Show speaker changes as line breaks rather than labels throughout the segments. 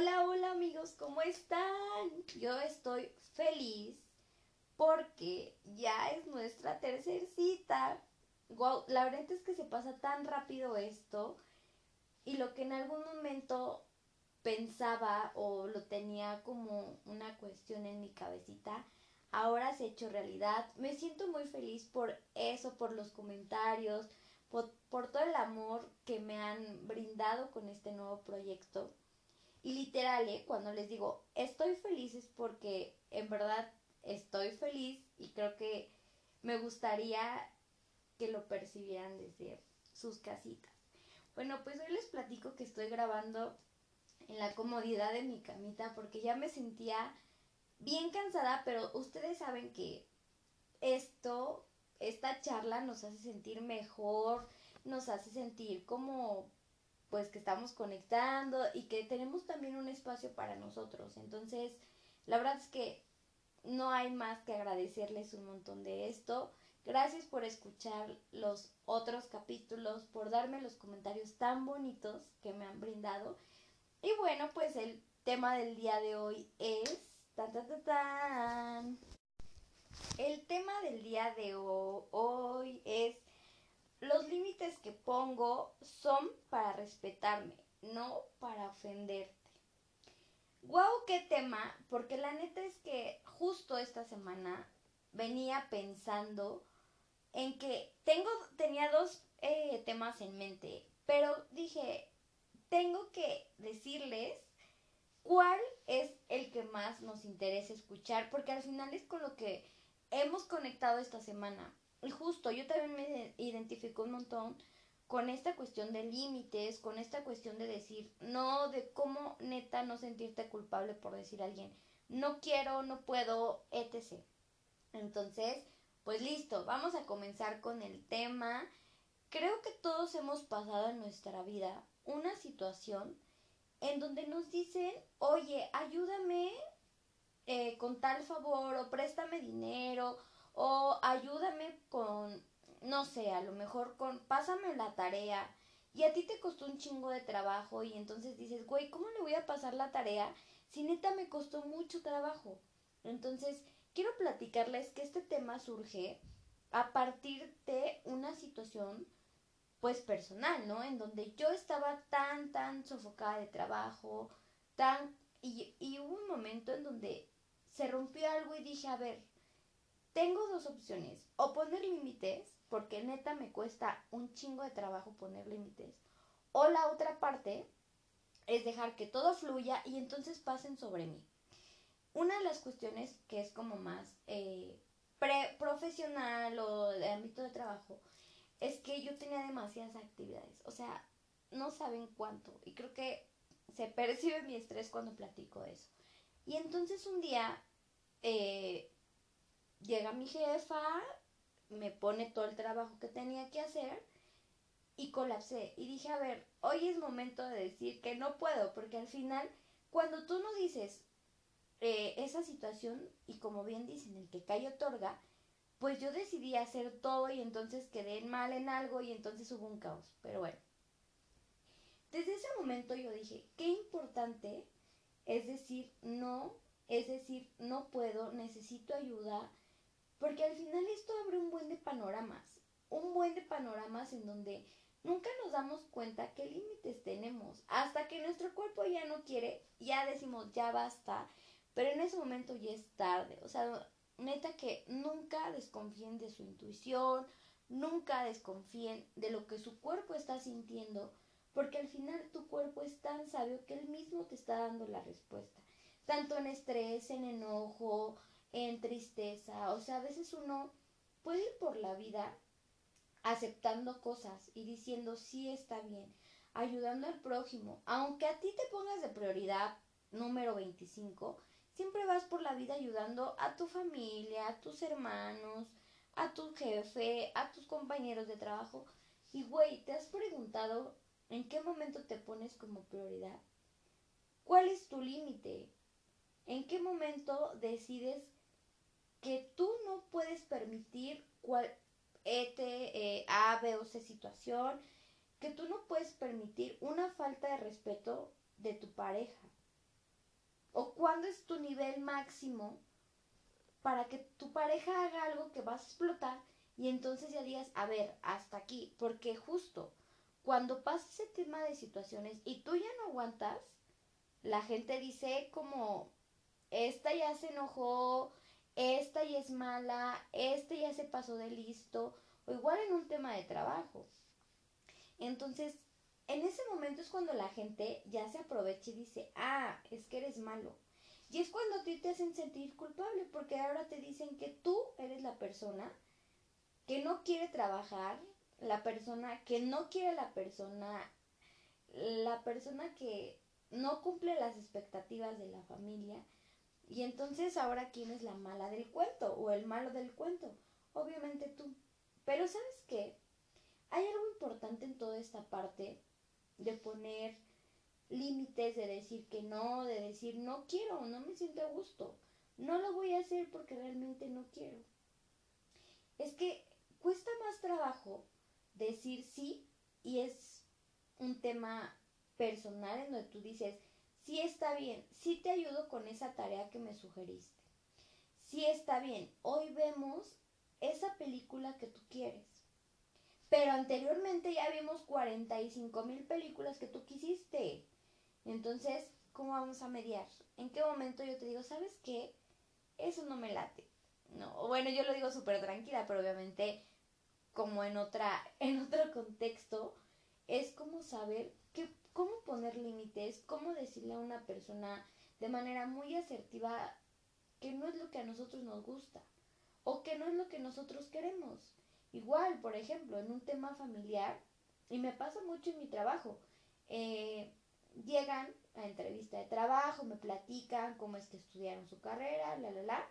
Hola, hola amigos, ¿cómo están? Yo estoy feliz porque ya es nuestra tercer cita. Wow, la verdad es que se pasa tan rápido esto y lo que en algún momento pensaba o lo tenía como una cuestión en mi cabecita, ahora se ha hecho realidad. Me siento muy feliz por eso, por los comentarios, por, por todo el amor que me han brindado con este nuevo proyecto. Y literal, ¿eh? cuando les digo estoy feliz es porque en verdad estoy feliz y creo que me gustaría que lo percibieran desde sus casitas. Bueno, pues hoy les platico que estoy grabando en la comodidad de mi camita porque ya me sentía bien cansada, pero ustedes saben que esto, esta charla nos hace sentir mejor, nos hace sentir como pues que estamos conectando y que tenemos también un espacio para nosotros. Entonces, la verdad es que no hay más que agradecerles un montón de esto. Gracias por escuchar los otros capítulos, por darme los comentarios tan bonitos que me han brindado. Y bueno, pues el tema del día de hoy es... Tan, tan, tan, El tema del día de hoy es los límites que pongo son para respetarme, no para ofenderte. Wow, qué tema, porque la neta es que justo esta semana venía pensando en que tengo, tenía dos eh, temas en mente, pero dije, tengo que decirles cuál es el que más nos interesa escuchar, porque al final es con lo que hemos conectado esta semana. Justo, yo también me identifico un montón con esta cuestión de límites, con esta cuestión de decir, no, de cómo neta no sentirte culpable por decir a alguien, no quiero, no puedo, etc. Entonces, pues listo, vamos a comenzar con el tema. Creo que todos hemos pasado en nuestra vida una situación en donde nos dicen, oye, ayúdame eh, con tal favor o préstame dinero o ayúdame con, no sé, a lo mejor con, pásame la tarea. Y a ti te costó un chingo de trabajo y entonces dices, güey, ¿cómo le voy a pasar la tarea si neta me costó mucho trabajo? Entonces, quiero platicarles que este tema surge a partir de una situación pues personal, ¿no? En donde yo estaba tan, tan sofocada de trabajo, tan... Y, y hubo un momento en donde se rompió algo y dije, a ver, tengo dos opciones, o poner límites, porque neta me cuesta un chingo de trabajo poner límites, o la otra parte es dejar que todo fluya y entonces pasen sobre mí. Una de las cuestiones que es como más eh, profesional o de ámbito de trabajo es que yo tenía demasiadas actividades, o sea, no saben cuánto, y creo que se percibe mi estrés cuando platico eso. Y entonces un día eh, llega mi jefa, me pone todo el trabajo que tenía que hacer y colapsé. Y dije, a ver, hoy es momento de decir que no puedo, porque al final, cuando tú no dices eh, esa situación, y como bien dicen, el que cae otorga, pues yo decidí hacer todo y entonces quedé mal en algo y entonces hubo un caos. Pero bueno, desde ese momento yo dije, qué importante es decir no, es decir, no puedo, necesito ayuda, porque al final esto abre un buen de panoramas, un buen de panoramas en donde nunca nos damos cuenta qué límites tenemos. Hasta que nuestro cuerpo ya no quiere, ya decimos, ya basta, pero en ese momento ya es tarde. O sea, neta que nunca desconfíen de su intuición, nunca desconfíen de lo que su cuerpo está sintiendo, porque al final tu cuerpo es tan sabio que él mismo te está dando la respuesta. Tanto en estrés, en enojo, en tristeza. O sea, a veces uno puede ir por la vida aceptando cosas y diciendo sí está bien, ayudando al prójimo. Aunque a ti te pongas de prioridad número 25, siempre vas por la vida ayudando a tu familia, a tus hermanos, a tu jefe, a tus compañeros de trabajo. Y güey, ¿te has preguntado en qué momento te pones como prioridad? ¿Cuál es tu límite? ¿En qué momento decides que tú no puedes permitir cual, eh, A, B o C situación, que tú no puedes permitir una falta de respeto de tu pareja. ¿O cuándo es tu nivel máximo para que tu pareja haga algo que vas a explotar y entonces ya digas, a ver, hasta aquí? Porque justo cuando pasa ese tema de situaciones y tú ya no aguantas, la gente dice como, esta ya se enojó, esta ya es mala, este ya se pasó de listo, o igual en un tema de trabajo. Entonces, en ese momento es cuando la gente ya se aprovecha y dice, ah, es que eres malo. Y es cuando a ti te hacen sentir culpable, porque ahora te dicen que tú eres la persona que no quiere trabajar, la persona que no quiere la persona, la persona que no cumple las expectativas de la familia. Y entonces ahora quién es la mala del cuento o el malo del cuento. Obviamente tú. Pero ¿sabes qué? Hay algo importante en toda esta parte de poner límites, de decir que no, de decir no quiero, no me siento a gusto. No lo voy a hacer porque realmente no quiero. Es que cuesta más trabajo decir sí y es un tema personal en donde tú dices, sí está bien, sí te ayudo con esa tarea que me sugeriste. Sí está bien, hoy vemos esa película que tú quieres. Pero anteriormente ya vimos 45 mil películas que tú quisiste. Entonces, ¿cómo vamos a mediar? ¿En qué momento yo te digo, ¿sabes qué? Eso no me late. No, bueno, yo lo digo súper tranquila, pero obviamente como en otra, en otro contexto, es como saber cómo poner límites, cómo decirle a una persona de manera muy asertiva que no es lo que a nosotros nos gusta o que no es lo que nosotros queremos. Igual, por ejemplo, en un tema familiar, y me pasa mucho en mi trabajo, eh, llegan a entrevista de trabajo, me platican cómo es que estudiaron su carrera, la, la, la,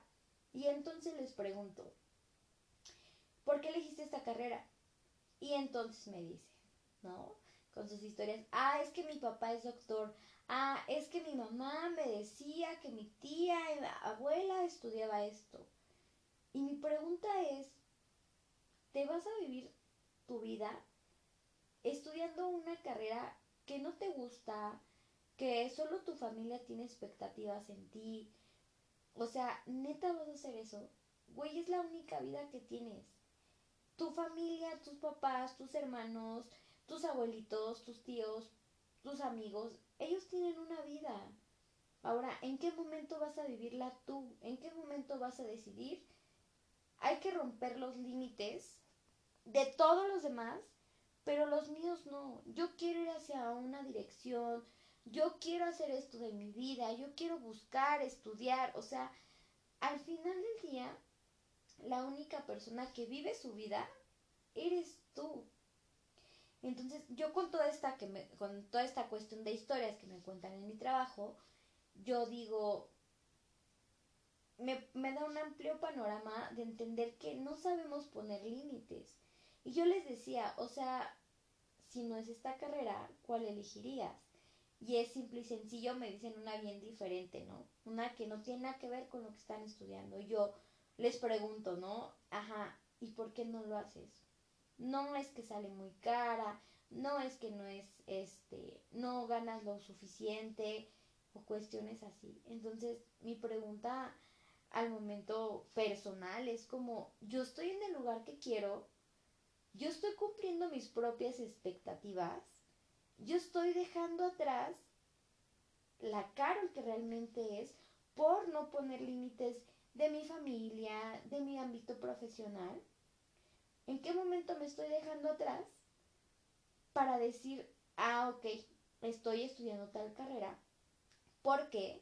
y entonces les pregunto, ¿por qué elegiste esta carrera? Y entonces me dice, ¿no? Con sus historias, ah, es que mi papá es doctor, ah, es que mi mamá me decía que mi tía y abuela estudiaba esto. Y mi pregunta es, ¿te vas a vivir tu vida estudiando una carrera que no te gusta, que solo tu familia tiene expectativas en ti? O sea, neta vas a hacer eso. Güey, es la única vida que tienes tu familia, tus papás, tus hermanos, tus abuelitos, tus tíos, tus amigos, ellos tienen una vida. Ahora, ¿en qué momento vas a vivirla tú? ¿En qué momento vas a decidir? Hay que romper los límites de todos los demás, pero los míos no. Yo quiero ir hacia una dirección, yo quiero hacer esto de mi vida, yo quiero buscar, estudiar, o sea, al final del día la única persona que vive su vida eres tú. Entonces, yo con toda esta que me, con toda esta cuestión de historias que me cuentan en mi trabajo, yo digo me, me da un amplio panorama de entender que no sabemos poner límites. Y yo les decía, o sea, si no es esta carrera, ¿cuál elegirías? Y es simple y sencillo, me dicen una bien diferente, ¿no? Una que no tiene nada que ver con lo que están estudiando. Yo, les pregunto, ¿no? Ajá, ¿y por qué no lo haces? No es que sale muy cara, no es que no es, este, no ganas lo suficiente o cuestiones así. Entonces, mi pregunta al momento personal es como, yo estoy en el lugar que quiero, yo estoy cumpliendo mis propias expectativas, yo estoy dejando atrás la Carol que realmente es por no poner límites de mi familia, de mi ámbito profesional? ¿En qué momento me estoy dejando atrás para decir, ah, ok, estoy estudiando tal carrera porque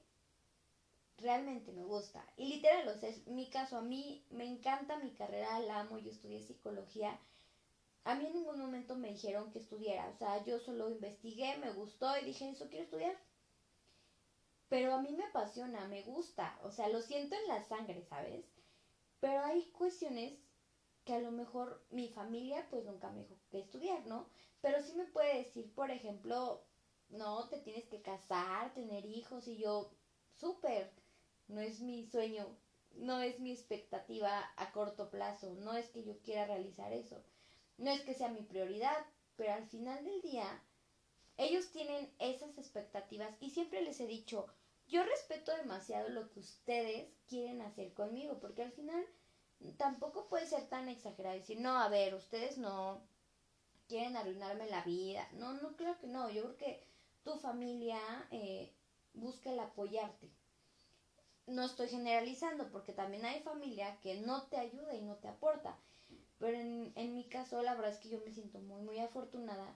realmente me gusta? Y literal, o sea, es mi caso, a mí me encanta mi carrera, la amo, yo estudié psicología. A mí en ningún momento me dijeron que estudiara, o sea, yo solo investigué, me gustó y dije, eso quiero estudiar. Pero a mí me apasiona, me gusta, o sea, lo siento en la sangre, ¿sabes? Pero hay cuestiones que a lo mejor mi familia pues nunca me dijo que estudiar, ¿no? Pero sí me puede decir, por ejemplo, no, te tienes que casar, tener hijos y yo, súper, no es mi sueño, no es mi expectativa a corto plazo, no es que yo quiera realizar eso, no es que sea mi prioridad, pero al final del día ellos tienen esas expectativas y siempre les he dicho, yo respeto demasiado lo que ustedes quieren hacer conmigo, porque al final tampoco puede ser tan exagerado decir, no, a ver, ustedes no quieren arruinarme la vida. No, no, claro que no. Yo creo que tu familia eh, busca el apoyarte. No estoy generalizando porque también hay familia que no te ayuda y no te aporta. Pero en, en mi caso, la verdad es que yo me siento muy, muy afortunada.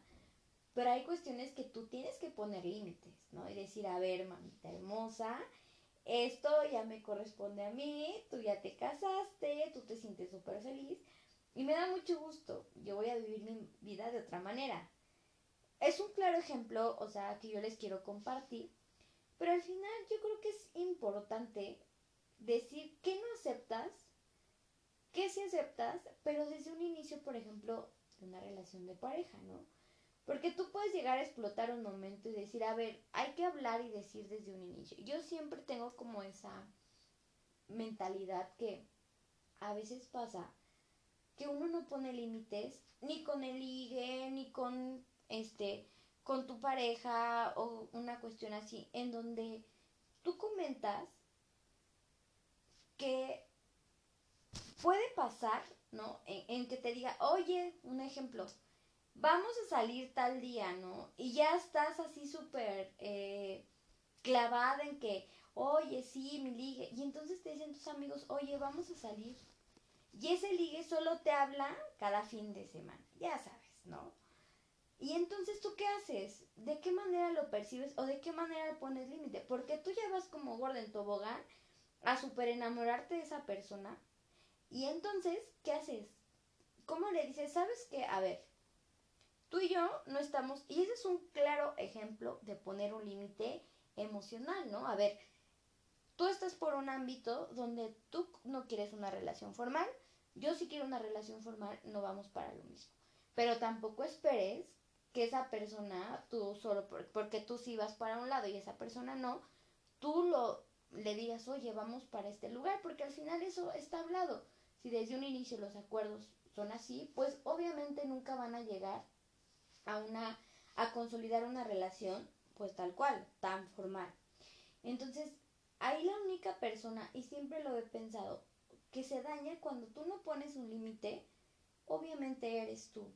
Pero hay cuestiones que tú tienes que poner límites, ¿no? Y decir, a ver, mamita hermosa, esto ya me corresponde a mí, tú ya te casaste, tú te sientes súper feliz y me da mucho gusto, yo voy a vivir mi vida de otra manera. Es un claro ejemplo, o sea, que yo les quiero compartir, pero al final yo creo que es importante decir qué no aceptas, qué sí aceptas, pero desde un inicio, por ejemplo, de una relación de pareja, ¿no? Porque tú puedes llegar a explotar un momento y decir, a ver, hay que hablar y decir desde un inicio. Yo siempre tengo como esa mentalidad que a veces pasa que uno no pone límites ni con el ligue, ni con este con tu pareja o una cuestión así en donde tú comentas que puede pasar, ¿no? En, que te diga, oye, un ejemplo, vamos a salir tal día, ¿no? Y ya estás así súper eh, clavada en que, oye, sí, mi ligue. Y entonces te dicen tus amigos, oye, vamos a salir. Y ese ligue solo te habla cada fin de semana, ya sabes, ¿no? Y entonces tú qué haces? ¿De qué manera lo percibes o de qué manera pones límite? Porque tú ya vas como gorda en tobogán a super enamorarte de esa persona. Y entonces, ¿qué haces? ¿Cómo le dices? ¿Sabes qué? A ver, tú y yo no estamos, y ese es un claro ejemplo de poner un límite emocional, ¿no? A ver, tú estás por un ámbito donde tú no quieres una relación formal, yo sí quiero una relación formal, no vamos para lo mismo. Pero tampoco esperes que esa persona, tú solo porque tú sí vas para un lado y esa persona no, tú lo le digas, oye, vamos para este lugar, porque al final eso está hablado. Si desde un inicio los acuerdos son así, pues obviamente nunca van a llegar a una a consolidar una relación pues tal cual, tan formal. Entonces, ahí la única persona, y siempre lo he pensado, que se daña cuando tú no pones un límite, obviamente eres tú.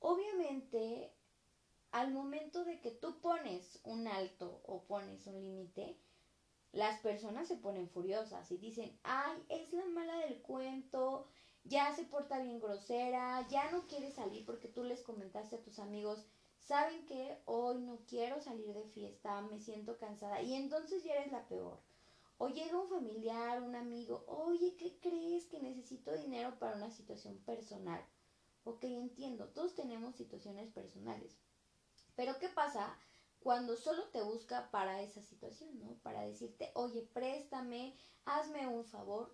Obviamente, al momento de que tú pones un alto o pones un límite, las personas se ponen furiosas y dicen, ay, es la mala del cuento, ya se porta bien grosera, ya no quiere salir porque tú les comentaste a tus amigos, saben que hoy no quiero salir de fiesta, me siento cansada y entonces ya eres la peor. O llega un familiar, un amigo, oye, ¿qué crees que necesito dinero para una situación personal? Ok, entiendo, todos tenemos situaciones personales. Pero ¿qué pasa cuando solo te busca para esa situación, ¿no? Para decirte, oye, préstame, hazme un favor.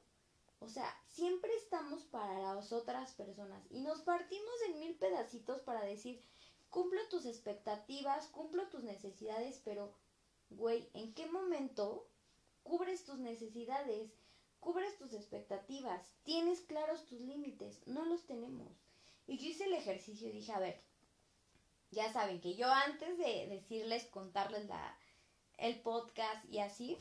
O sea, siempre estamos para las otras personas y nos partimos en mil pedacitos para decir, cumplo tus expectativas, cumplo tus necesidades, pero, güey, ¿en qué momento cubres tus necesidades, cubres tus expectativas, tienes claros tus límites, no los tenemos. Y yo hice el ejercicio y dije, a ver, ya saben que yo antes de decirles, contarles la, el podcast y así,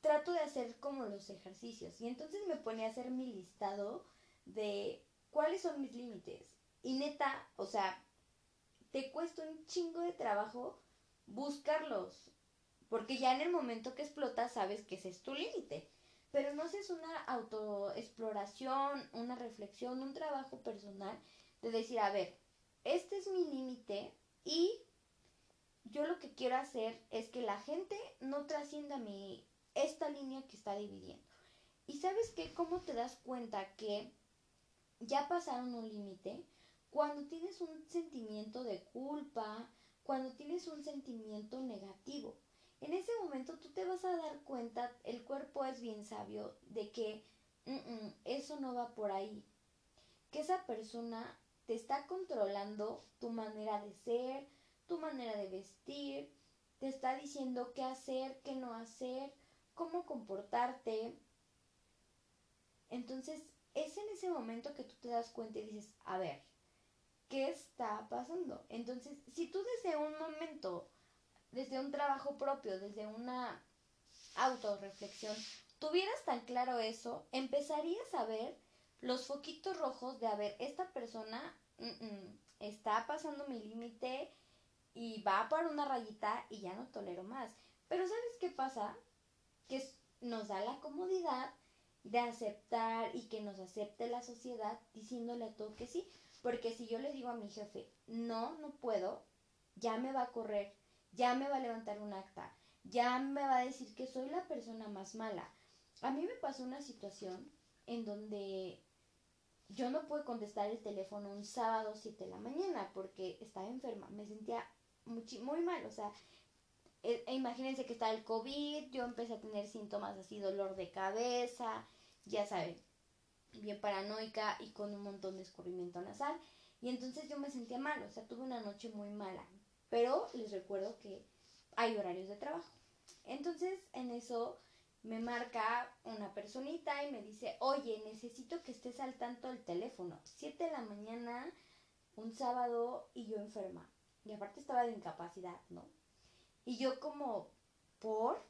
trato de hacer como los ejercicios. Y entonces me ponía a hacer mi listado de cuáles son mis límites. Y neta, o sea, te cuesta un chingo de trabajo buscarlos. Porque ya en el momento que explotas sabes que ese es tu límite. Pero no es una autoexploración, una reflexión, un trabajo personal de decir, a ver, este es mi límite y yo lo que quiero hacer es que la gente no trascienda mi esta línea que está dividiendo. Y sabes qué, cómo te das cuenta que ya pasaron un límite cuando tienes un sentimiento de culpa, cuando tienes un sentimiento negativo en ese momento tú te vas a dar cuenta, el cuerpo es bien sabio, de que eso no va por ahí. Que esa persona te está controlando tu manera de ser, tu manera de vestir, te está diciendo qué hacer, qué no hacer, cómo comportarte. Entonces, es en ese momento que tú te das cuenta y dices, a ver, ¿qué está pasando? Entonces, si tú desde un momento desde un trabajo propio, desde una autorreflexión, tuvieras tan claro eso, empezarías a ver los foquitos rojos de, a ver, esta persona está pasando mi límite y va por una rayita y ya no tolero más. Pero ¿sabes qué pasa? Que nos da la comodidad de aceptar y que nos acepte la sociedad diciéndole a todo que sí. Porque si yo le digo a mi jefe, no, no puedo, ya me va a correr, ya me va a levantar un acta, ya me va a decir que soy la persona más mala. A mí me pasó una situación en donde yo no pude contestar el teléfono un sábado 7 de la mañana porque estaba enferma, me sentía muy, muy mal, o sea, e, e imagínense que está el COVID, yo empecé a tener síntomas así, dolor de cabeza, ya saben, bien paranoica y con un montón de escurrimiento nasal. Y entonces yo me sentía mal, o sea, tuve una noche muy mala. Pero les recuerdo que hay horarios de trabajo. Entonces en eso me marca una personita y me dice, oye, necesito que estés al tanto del teléfono. Siete de la mañana, un sábado y yo enferma. Y aparte estaba de incapacidad, ¿no? Y yo como, ¿por?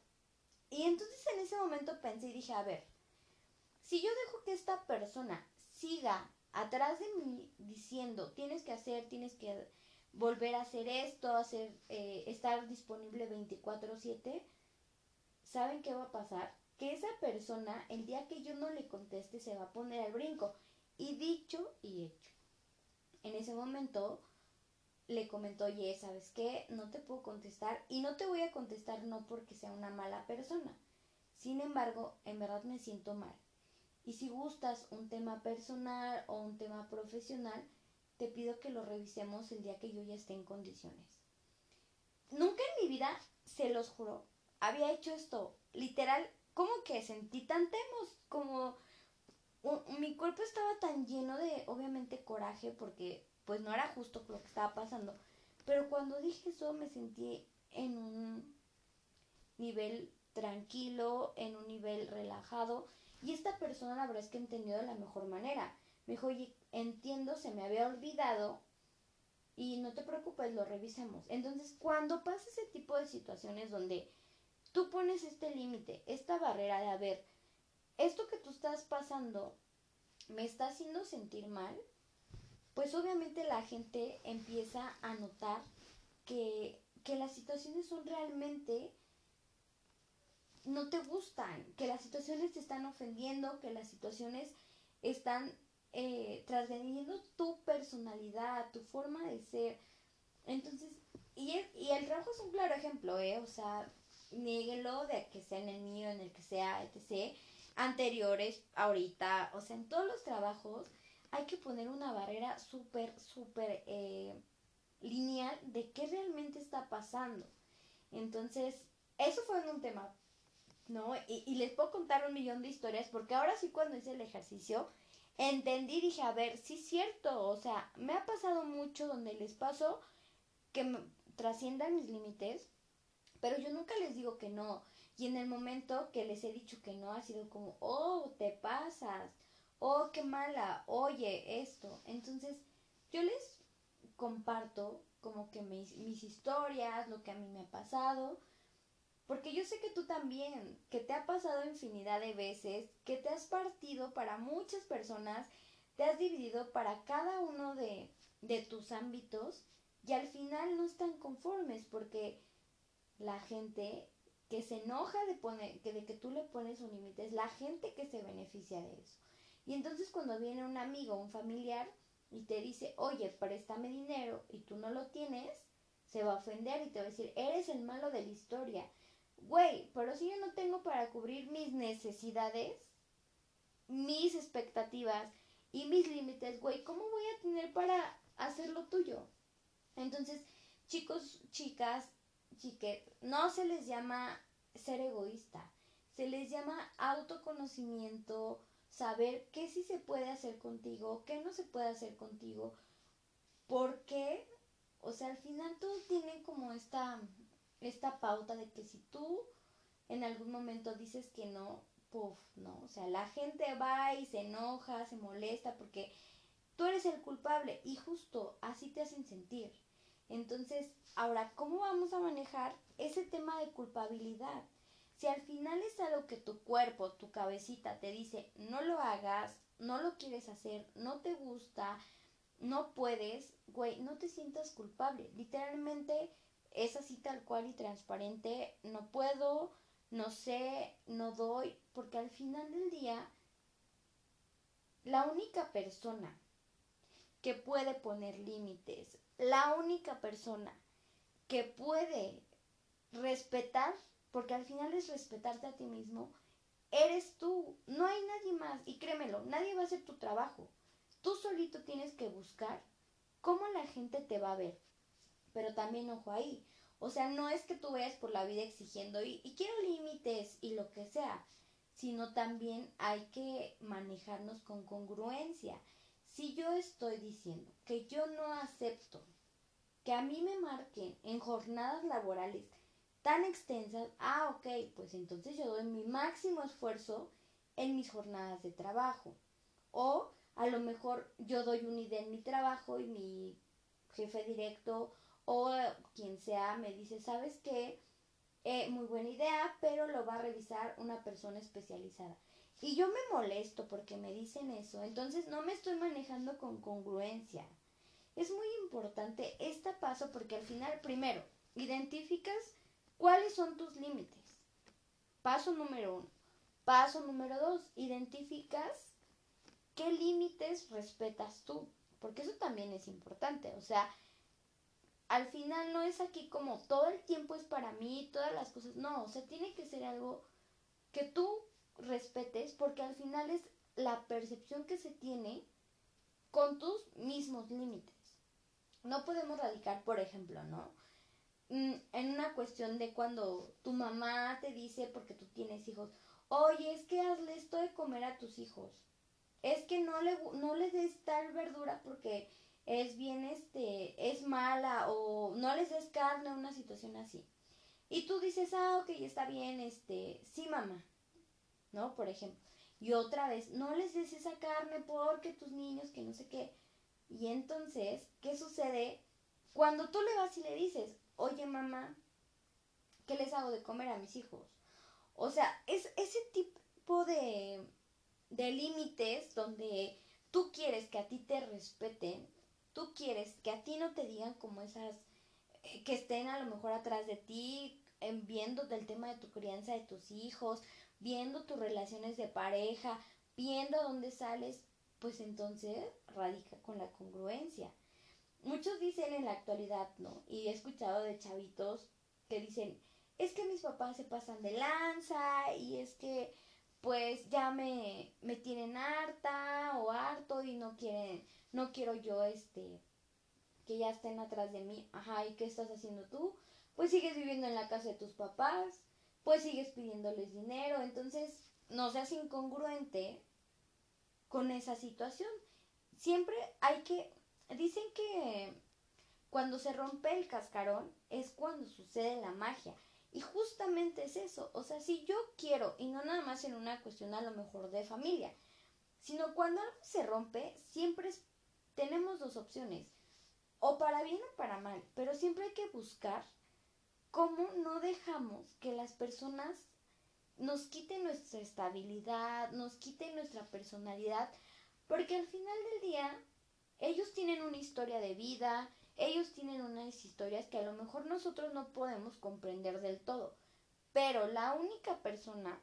Y entonces en ese momento pensé y dije, a ver, si yo dejo que esta persona siga atrás de mí diciendo, tienes que hacer, tienes que volver a hacer esto, hacer, eh, estar disponible 24/7, ¿saben qué va a pasar? Que esa persona, el día que yo no le conteste, se va a poner al brinco. Y dicho y hecho. En ese momento le comentó, oye, ¿sabes qué? No te puedo contestar y no te voy a contestar no porque sea una mala persona. Sin embargo, en verdad me siento mal. Y si gustas un tema personal o un tema profesional, te pido que lo revisemos el día que yo ya esté en condiciones. Nunca en mi vida, se los juro, había hecho esto. Literal, como que sentí tan temos, como mi cuerpo estaba tan lleno de, obviamente, coraje, porque pues no era justo lo que estaba pasando. Pero cuando dije eso me sentí en un nivel tranquilo, en un nivel relajado. Y esta persona la verdad es que entendió de la mejor manera. Me dijo, oye, entiendo, se me había olvidado y no te preocupes, lo revisamos. Entonces, cuando pasa ese tipo de situaciones donde tú pones este límite, esta barrera de, a ver, esto que tú estás pasando me está haciendo sentir mal, pues obviamente la gente empieza a notar que, que las situaciones son realmente no te gustan, que las situaciones te están ofendiendo, que las situaciones están eh, tu personalidad, tu forma de ser. Entonces, y el, y el trabajo es un claro ejemplo, ¿eh? O sea, nieguelo de que sea en el mío, en el que sea, etc. Anteriores, ahorita, o sea, en todos los trabajos hay que poner una barrera súper, súper eh, lineal de qué realmente está pasando. Entonces, eso fue un tema, ¿no? Y, les puedo contar un millón de historias porque ahora sí cuando hice el ejercicio, entendí, dije, a ver, sí es cierto, o sea, me ha pasado mucho donde les paso que trasciendan mis límites, pero yo nunca les digo que no. Y en el momento que les he dicho que no, ha sido como, oh, te pasas, oh, qué mala, oye, esto. Entonces, yo les comparto como que mis, historias, lo que a mí me ha pasado, porque yo sé que tú también, que te ha pasado infinidad de veces, que te has partido para muchas personas, te has dividido para cada uno de, de tus ámbitos y al final no están conformes porque la gente que se enoja de, poner, que de que tú le pones un límite es la gente que se beneficia de eso. Y entonces cuando viene un amigo un familiar y te dice, oye, préstame dinero y tú no lo tienes, se va a ofender y te va a decir, eres el malo de la historia güey, pero si yo no tengo para cubrir mis necesidades, mis expectativas y mis límites, güey, ¿cómo voy a tener para hacer lo tuyo? Entonces, chicos, chicas, chiques, no se les llama ser egoísta, se les llama autoconocimiento, saber qué sí se puede hacer contigo, qué no se puede hacer contigo, por qué, o sea, al final todos tienen como esta esta pauta de que si tú en algún momento dices que no, puff, no, o sea, la gente va y se enoja, se molesta porque tú eres el culpable y justo así te hacen sentir. Entonces, ahora, ¿cómo vamos a manejar ese tema de culpabilidad. Si al final es algo que tu cuerpo, tu cabecita te dice, no lo hagas, no lo quieres hacer, no te gusta, no puedes, güey, no te sientas culpable. Literalmente es así tal cual y transparente, no puedo, no sé, no doy, porque al final del día, la única persona que puede poner límites, la única persona que puede respetar, porque al final es respetarte a ti mismo, eres tú, no hay nadie más, y créemelo, nadie va a hacer tu trabajo. Tú solito tienes que buscar cómo la gente te va a ver. Pero también ojo ahí, o sea, no es que tú vayas por la vida exigiendo y, y quiero límites y lo que sea, sino también hay que manejarnos con congruencia. Si yo estoy diciendo que yo no acepto que a mí me marquen en jornadas laborales tan extensas, ah, ok, pues entonces yo doy mi máximo esfuerzo en mis jornadas de trabajo. O a lo mejor yo doy un idea en mi trabajo y mi jefe directo o quien sea me dice, ¿sabes qué? Eh, muy buena idea, pero lo va a revisar una persona especializada. Y yo me molesto porque me dicen eso, entonces no me estoy manejando con congruencia. Es muy importante este paso porque al final, primero, identificas cuáles son tus límites. Paso número uno. Paso número dos, identificas qué límites respetas tú, porque eso también es importante. O sea, al final no es aquí como todo el tiempo es para mí, todas las cosas. No, o sea, tiene que ser algo que tú respetes porque al final es la percepción que se tiene con tus mismos límites. No podemos radicar, por ejemplo, ¿no? Mm, en una cuestión de cuando tu mamá te dice, porque tú tienes hijos, oye, es que hazle esto de comer a tus hijos. Es que no, le, no les des tal verdura porque es bien, este, es mala o no les des carne, una situación así. Y tú dices, ah, ok, está bien, este, sí, mamá. ¿no? Por ejemplo. Y otra vez, no les des esa carne porque tus niños, que no sé qué. Y entonces, ¿qué sucede? Cuando tú le vas y le dices, oye mamá, ¿qué les hago de comer a mis hijos? O sea, es ese tipo de, de límites donde tú quieres que a ti te respeten, tú quieres que a ti no te digan como esas, eh, que estén a lo mejor atrás de ti, viendo del tema de tu crianza de tus hijos, viendo tus relaciones de pareja, viendo a dónde sales, pues entonces radica con la congruencia. Muchos dicen en la actualidad, ¿no? Y he escuchado de chavitos que dicen, es que mis papás se pasan de lanza y es que pues ya me, me tienen harta o harto y no quieren, no quiero yo este, que ya estén atrás de mí. Ajá, ¿y qué estás haciendo tú? Pues sigues viviendo en la casa de tus papás, pues sigues pidiéndoles dinero, entonces no seas incongruente con esa situación. Siempre hay que, dicen que cuando se rompe el cascarón es cuando sucede la magia. Y justamente es eso, o sea, si yo quiero, y no nada más en una cuestión a lo mejor de familia, sino cuando algo se rompe, siempre tenemos dos opciones, o para bien o para mal, pero siempre hay que buscar cómo no dejamos que las personas nos quiten nuestra estabilidad, nos quiten nuestra personalidad, porque al final del día ellos tienen una historia de vida, ellos tienen unas historias que a lo mejor nosotros no podemos comprender del todo, pero la única persona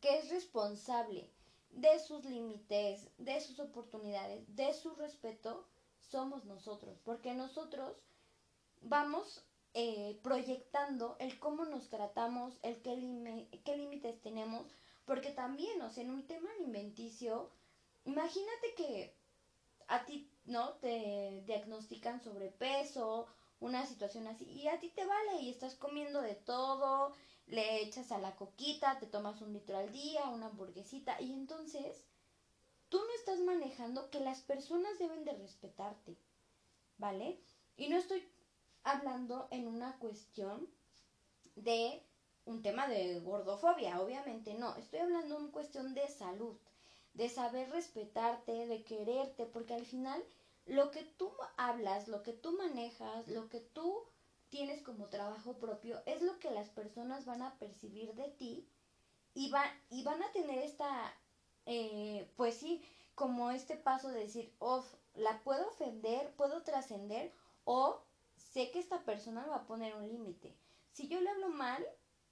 que es responsable de sus límites, de sus oportunidades, de su respeto, somos nosotros, porque nosotros vamos eh, proyectando el cómo nos tratamos, el qué, límites tenemos, porque también, o sea, en un tema alimenticio, imagínate que a ti, ¿no? Te diagnostican sobrepeso, una situación así, y a ti te vale y estás comiendo de todo, le echas a la coquita, te tomas un litro al día, una hamburguesita, y entonces tú no estás manejando que las personas deben de respetarte, ¿vale? Y no estoy hablando en una cuestión de un tema de gordofobia, obviamente no, estoy hablando en cuestión de salud, de saber respetarte, de quererte, porque al final lo que tú hablas, lo que tú manejas, lo que tú tienes como trabajo propio, es lo que las personas van a percibir de ti y, y van a tener esta, eh, pues sí, como este paso de decir, oh, la puedo ofender, puedo trascender o sé que esta persona me va a poner un límite. Si yo le hablo mal,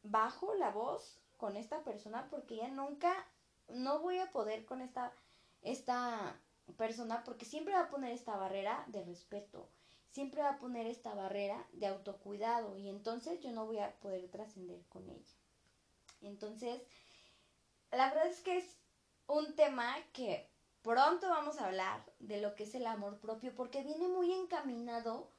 bajo la voz con esta persona porque ya nunca, no voy a poder con esta, esta persona porque siempre va a poner esta barrera de respeto, siempre va a poner esta barrera de autocuidado y entonces yo no voy a poder trascender con ella. Entonces, la verdad es que es un tema que pronto vamos a hablar de lo que es el amor propio porque viene muy encaminado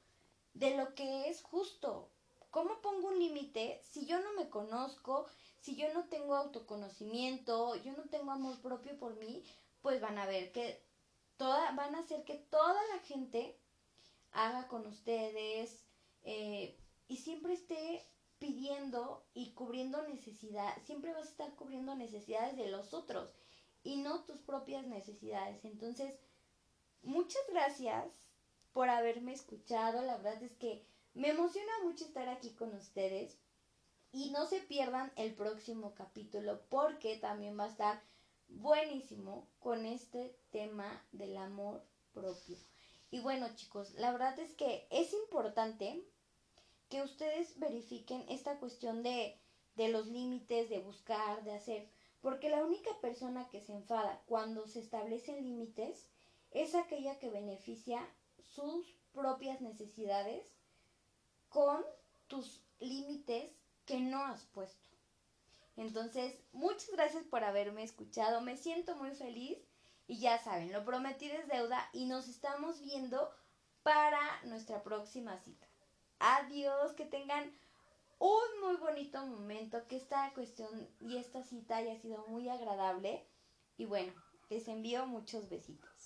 de lo que es justo. ¿Cómo pongo un límite si yo no me conozco, si yo no tengo autoconocimiento, yo no tengo amor propio por mí? Pues van a ver que toda, van a hacer que toda la gente haga con ustedes eh, y siempre esté pidiendo y cubriendo necesidad, siempre vas a estar cubriendo necesidades de los otros y no tus propias necesidades. Entonces, muchas gracias por haberme escuchado. La verdad es que me emociona mucho estar aquí con ustedes. Y no se pierdan el próximo capítulo porque también va a estar buenísimo con este tema del amor propio. Y bueno chicos, la verdad es que es importante que ustedes verifiquen esta cuestión de, de los límites, de buscar, de hacer, porque la única persona que se enfada cuando se establecen límites es aquella que beneficia sus propias necesidades con tus límites que no has puesto. Entonces, muchas gracias por haberme escuchado, me siento muy feliz y ya saben, lo prometí es deuda y nos estamos viendo para nuestra próxima cita. Adiós, que tengan un muy bonito momento, que esta cuestión y esta cita haya sido muy agradable y bueno, les envío muchos besitos.